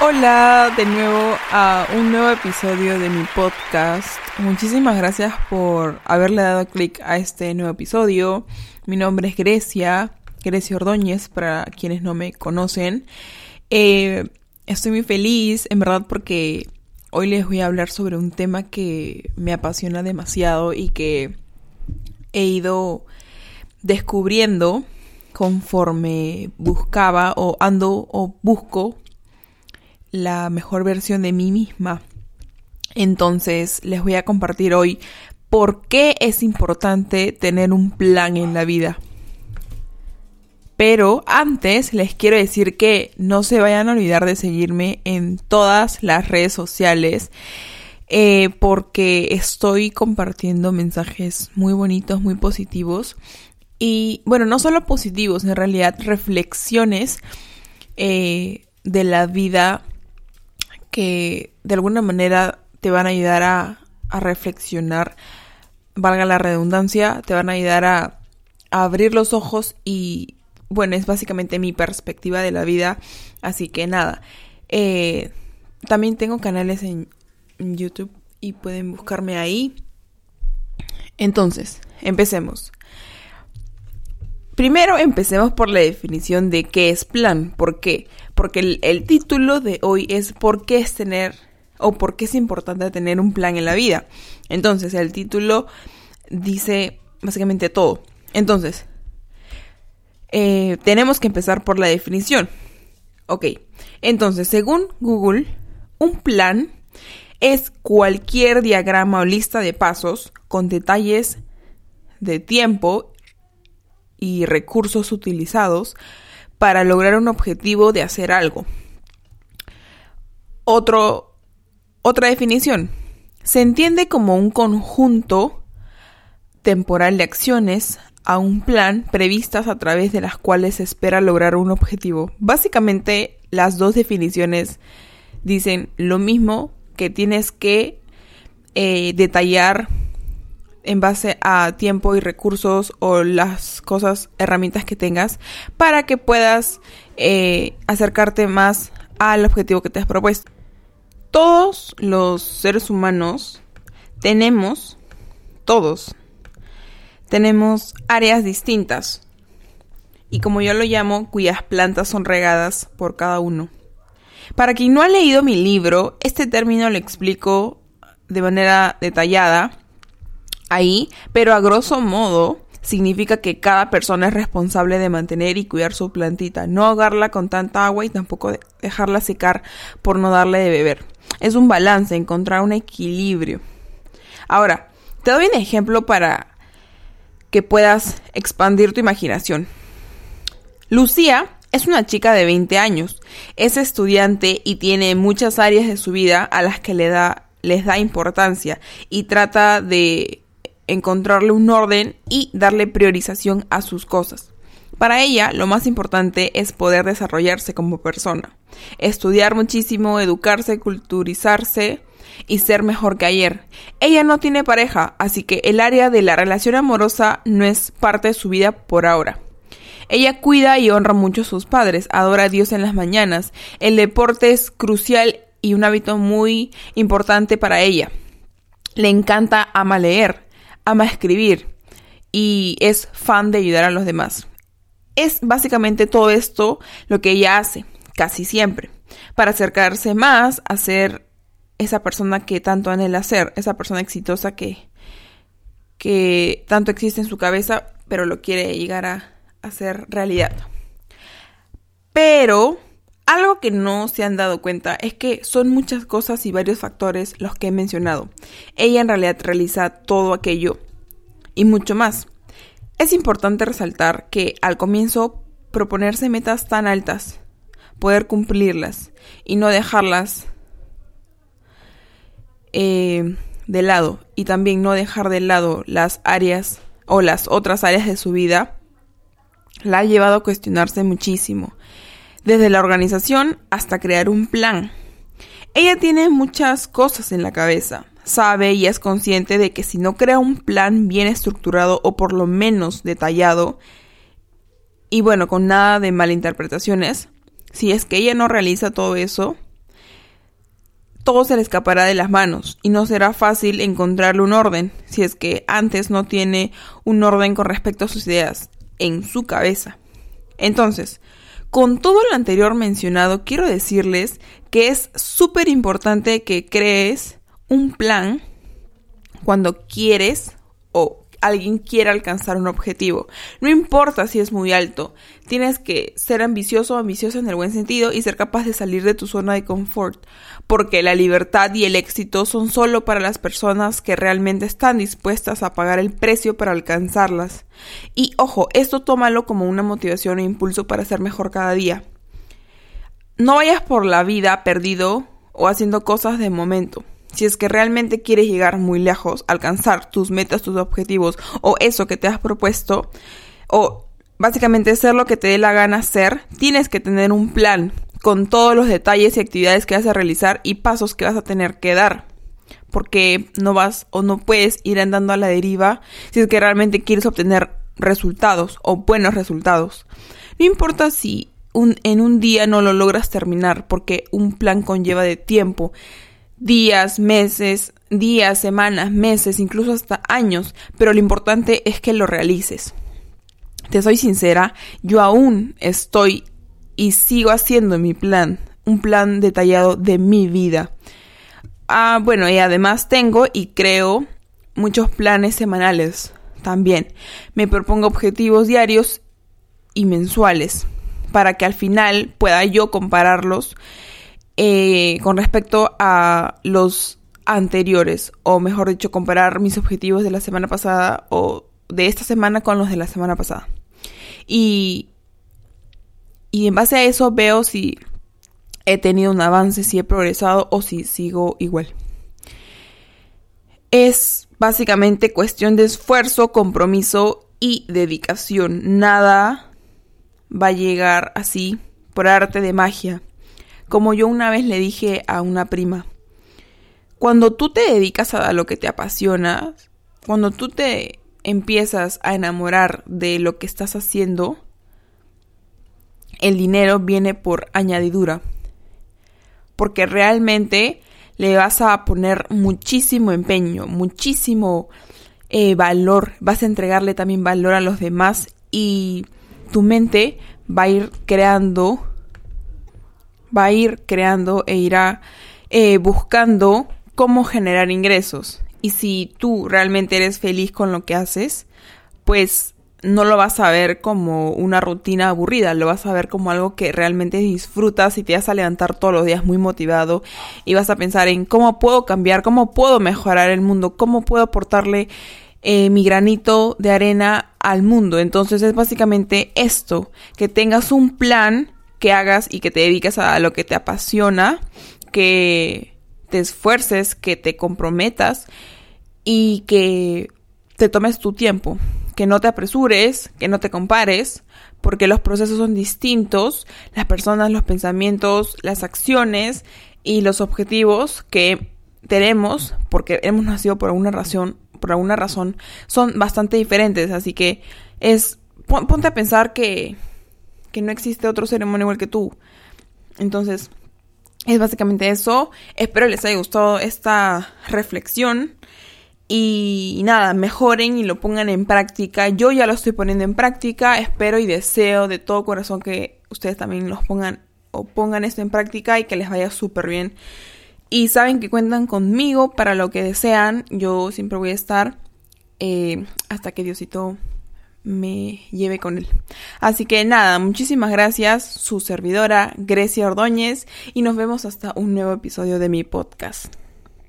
Hola de nuevo a un nuevo episodio de mi podcast. Muchísimas gracias por haberle dado clic a este nuevo episodio. Mi nombre es Grecia, Grecia Ordóñez para quienes no me conocen. Eh, estoy muy feliz, en verdad, porque hoy les voy a hablar sobre un tema que me apasiona demasiado y que he ido descubriendo conforme buscaba o ando o busco la mejor versión de mí misma. Entonces les voy a compartir hoy por qué es importante tener un plan en la vida. Pero antes les quiero decir que no se vayan a olvidar de seguirme en todas las redes sociales eh, porque estoy compartiendo mensajes muy bonitos, muy positivos y bueno, no solo positivos, en realidad reflexiones eh, de la vida que de alguna manera te van a ayudar a, reflexionar, valga la redundancia, te van a ayudar a, abrir los ojos y bueno, es básicamente mi perspectiva de la vida, así que nada. Eh, también tengo canales en YouTube y pueden buscarme ahí. Entonces, empecemos. Primero empecemos por la definición de qué es plan. ¿Por qué? Porque el, título de hoy es ¿por qué es tener o por qué es importante tener un plan en la vida? Entonces, el título dice básicamente todo. Entonces, eh, tenemos que empezar por la definición. Ok, entonces, según Google, un plan es cualquier diagrama o lista de pasos con detalles de tiempo y recursos utilizados para lograr un objetivo de hacer algo. Otra definición. Se entiende como un conjunto temporal de acciones a un plan previstas a través de las cuales se espera lograr un objetivo. Básicamente las dos definiciones dicen lo mismo que tienes que eh, detallar en base a tiempo y recursos o las cosas, herramientas que tengas para que puedas eh, acercarte más al objetivo que te has propuesto. Todos los seres humanos tenemos, todos, tenemos áreas distintas y como yo lo llamo, cuyas plantas son regadas por cada uno. Para quien no ha leído mi libro, este término lo explico de manera detallada ahí, pero a grosso modo significa que cada persona es responsable de mantener y cuidar su plantita, no ahogarla con tanta agua y tampoco dejarla secar por no darle de beber. Es un balance, encontrar un equilibrio. Ahora, te doy un ejemplo para que puedas expandir tu imaginación. Lucía es una chica de 20 años, es estudiante y tiene muchas áreas de su vida a las que le da, les da importancia y trata de encontrarle un orden y darle priorización a sus cosas. Para ella, lo más importante es poder desarrollarse como persona, estudiar muchísimo, educarse, culturizarse y ser mejor que ayer. Ella no tiene pareja, así que el área de la relación amorosa no es parte de su vida por ahora. Ella cuida y honra mucho a sus padres, adora a Dios en las mañanas. El deporte es crucial y un hábito muy importante para ella. Le encanta ama leer ama escribir y es fan de ayudar a los demás. Es básicamente todo esto lo que ella hace, casi siempre, para acercarse más a ser esa persona que tanto anhela ser, esa persona exitosa que, que tanto existe en su cabeza, pero lo quiere llegar a hacer realidad. Pero algo que no se han dado cuenta es que son muchas cosas y varios factores los que he mencionado. Ella en realidad realiza todo aquello y mucho más. Es importante resaltar que al comienzo proponerse metas tan altas, poder cumplirlas y no dejarlas eh, de lado y también no dejar de lado las áreas o las otras áreas de su vida, la ha llevado a cuestionarse muchísimo desde la organización hasta crear un plan. Ella tiene muchas cosas en la cabeza, sabe y es consciente de que si no crea un plan bien estructurado o por lo menos detallado, y bueno, con nada de malinterpretaciones, si es que ella no realiza todo eso, todo se le escapará de las manos y no será fácil encontrarle un orden si es que antes no tiene un orden con respecto a sus ideas en su cabeza. Entonces, con todo lo anterior mencionado, quiero decirles que es súper importante que crees un plan cuando quieres o alguien quiere alcanzar un objetivo. No importa si es muy alto, tienes que ser ambicioso o ambiciosa en el buen sentido y ser capaz de salir de tu zona de confort, porque la libertad y el éxito son solo para las personas que realmente están dispuestas a pagar el precio para alcanzarlas. Y ojo, esto tómalo como una motivación e impulso para ser mejor cada día. No vayas por la vida perdido o haciendo cosas de momento. Si es que realmente quieres llegar muy lejos, alcanzar tus metas, tus objetivos o eso que te has propuesto, o básicamente ser lo que te dé la gana hacer, tienes que tener un plan con todos los detalles y actividades que vas a realizar y pasos que vas a tener que dar. Porque no vas o no puedes ir andando a la deriva si es que realmente quieres obtener resultados o buenos resultados. No importa si en un día no lo logras terminar porque un plan conlleva de tiempo días, meses, días, semanas, meses, incluso hasta años, pero lo importante es que lo realices. Te soy sincera, yo aún estoy y sigo haciendo mi plan, un plan detallado de mi vida. Ah, bueno, y además tengo y creo muchos planes semanales también. Me propongo objetivos diarios y mensuales para que al final pueda yo compararlos eh, con respecto a los anteriores, o mejor dicho, comparar mis objetivos de la semana pasada o de esta semana con los de la semana pasada. Y, y en base a eso veo si he tenido un avance, si he progresado o si sigo igual. Es básicamente cuestión de esfuerzo, compromiso y dedicación. Nada va a llegar así por arte de magia. Como yo una vez le dije a una prima, cuando tú te dedicas a lo que te apasiona, cuando tú te empiezas a enamorar de lo que estás haciendo, el dinero viene por añadidura. Porque realmente le vas a poner muchísimo empeño, muchísimo eh, valor, vas a entregarle también valor a los demás y tu mente va a ir creando va a ir creando e irá eh, buscando cómo generar ingresos. Y si tú realmente eres feliz con lo que haces, pues no lo vas a ver como una rutina aburrida, lo vas a ver como algo que realmente disfrutas y te vas a levantar todos los días muy motivado y vas a pensar en cómo puedo cambiar, cómo puedo mejorar el mundo, cómo puedo aportarle eh, mi granito de arena al mundo. Entonces es básicamente esto, que tengas un plan que hagas y que te dediques a lo que te apasiona, que te esfuerces, que te comprometas y que te tomes tu tiempo, que no te apresures, que no te compares, porque los procesos son distintos, las personas, los pensamientos, las acciones y los objetivos que tenemos, porque hemos nacido por alguna razón, por alguna razón, son bastante diferentes, así que es ponte a pensar que que no existe otro ser igual que tú. Entonces, es básicamente eso. Espero les haya gustado esta reflexión. Y nada, mejoren y lo pongan en práctica. Yo ya lo estoy poniendo en práctica. Espero y deseo de todo corazón que ustedes también los pongan o pongan esto en práctica y que les vaya súper bien. Y saben que cuentan conmigo para lo que desean. Yo siempre voy a estar eh, hasta que Diosito me lleve con él. Así que nada, muchísimas gracias, su servidora Grecia Ordóñez, y nos vemos hasta un nuevo episodio de mi podcast.